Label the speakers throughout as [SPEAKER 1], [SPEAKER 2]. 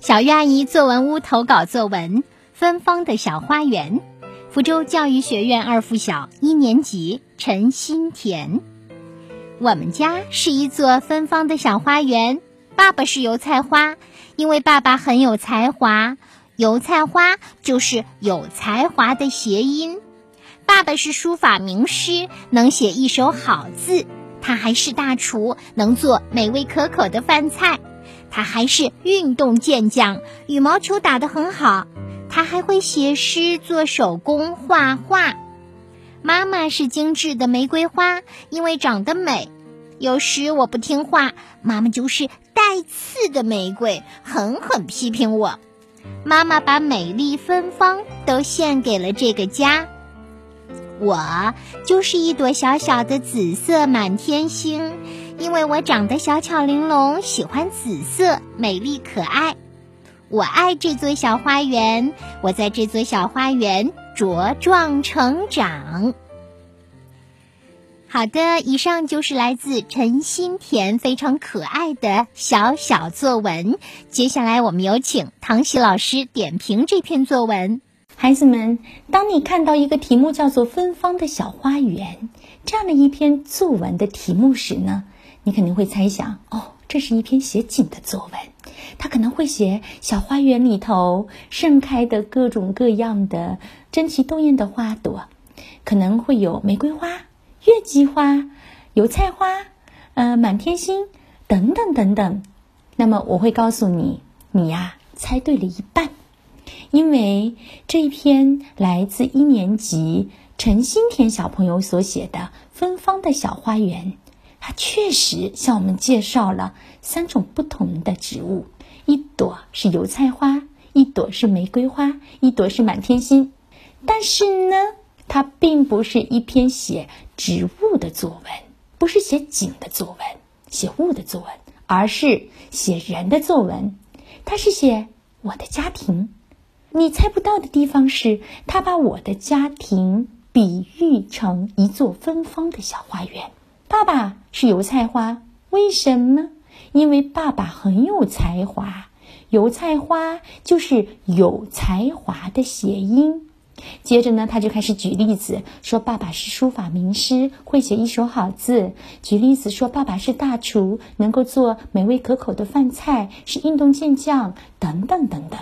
[SPEAKER 1] 小鱼阿姨作文屋投稿作文《芬芳的小花园》，福州教育学院二附小一年级陈新田。我们家是一座芬芳的小花园。爸爸是油菜花，因为爸爸很有才华。油菜花就是有才华的谐音。爸爸是书法名师，能写一手好字。他还是大厨，能做美味可口的饭菜。他还是运动健将，羽毛球打得很好。他还会写诗、做手工、画画。妈妈是精致的玫瑰花，因为长得美。有时我不听话，妈妈就是带刺的玫瑰，狠狠批评我。妈妈把美丽芬芳都献给了这个家。我就是一朵小小的紫色满天星。因为我长得小巧玲珑，喜欢紫色，美丽可爱。我爱这座小花园，我在这座小花园茁壮成长。好的，以上就是来自陈心田非常可爱的小小作文。接下来，我们有请唐喜老师点评这篇作文。
[SPEAKER 2] 孩子们，当你看到一个题目叫做“芬芳的小花园”这样的一篇作文的题目时呢？你肯定会猜想，哦，这是一篇写景的作文，他可能会写小花园里头盛开的各种各样的争奇斗艳的花朵，可能会有玫瑰花、月季花、油菜花，呃，满天星等等等等。那么我会告诉你，你呀猜对了一半，因为这一篇来自一年级陈新田小朋友所写的《芬芳的小花园》。它确实向我们介绍了三种不同的植物：一朵是油菜花，一朵是玫瑰花，一朵是满天星。但是呢，它并不是一篇写植物的作文，不是写景的作文、写物的作文，而是写人的作文。它是写我的家庭。你猜不到的地方是，他把我的家庭比喻成一座芬芳的小花园。爸爸是油菜花，为什么？因为爸爸很有才华，油菜花就是有才华的谐音。接着呢，他就开始举例子，说爸爸是书法名师，会写一手好字。举例子说爸爸是大厨，能够做美味可口的饭菜，是运动健将，等等等等。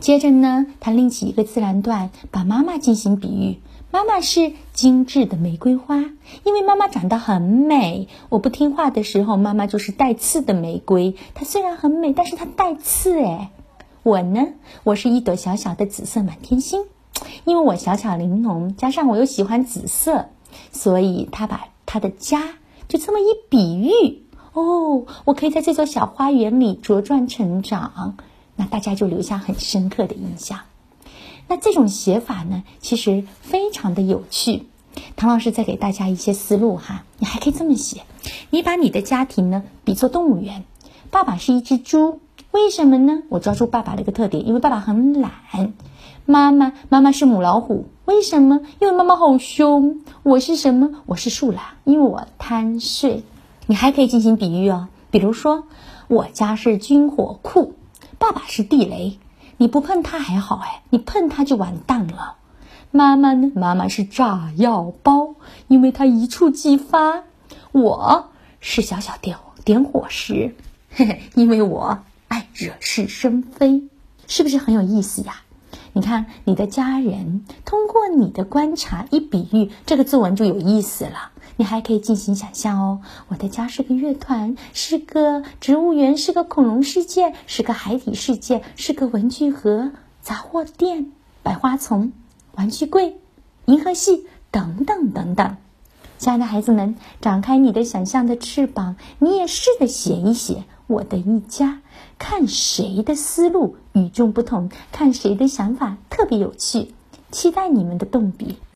[SPEAKER 2] 接着呢，他另起一个自然段，把妈妈进行比喻。妈妈是精致的玫瑰花，因为妈妈长得很美。我不听话的时候，妈妈就是带刺的玫瑰。它虽然很美，但是它带刺哎。我呢，我是一朵小小的紫色满天星，因为我小巧玲珑，加上我又喜欢紫色，所以他把他的家就这么一比喻哦，我可以在这座小花园里茁壮成长，那大家就留下很深刻的印象。那这种写法呢，其实非常的有趣。唐老师再给大家一些思路哈，你还可以这么写：你把你的家庭呢比作动物园，爸爸是一只猪，为什么呢？我抓住爸爸的一个特点，因为爸爸很懒。妈妈，妈妈是母老虎，为什么？因为妈妈好凶。我是什么？我是树懒，因为我贪睡。你还可以进行比喻哦，比如说我家是军火库，爸爸是地雷。你不碰它还好哎，你碰它就完蛋了。妈妈呢？妈妈是炸药包，因为它一触即发。我是小小点点火石，嘿嘿，因为我爱惹是生非，是不是很有意思呀？你看，你的家人通过你的观察一比喻，这个作文就有意思了。你还可以进行想象哦，我的家是个乐团，是个植物园，是个恐龙世界，是个海底世界，是个文具盒、杂货店、百花丛、玩具柜、银河系等等等等。亲爱的孩子们，展开你的想象的翅膀，你也试着写一写我的一家。看谁的思路与众不同，看谁的想法特别有趣，期待你们的动笔。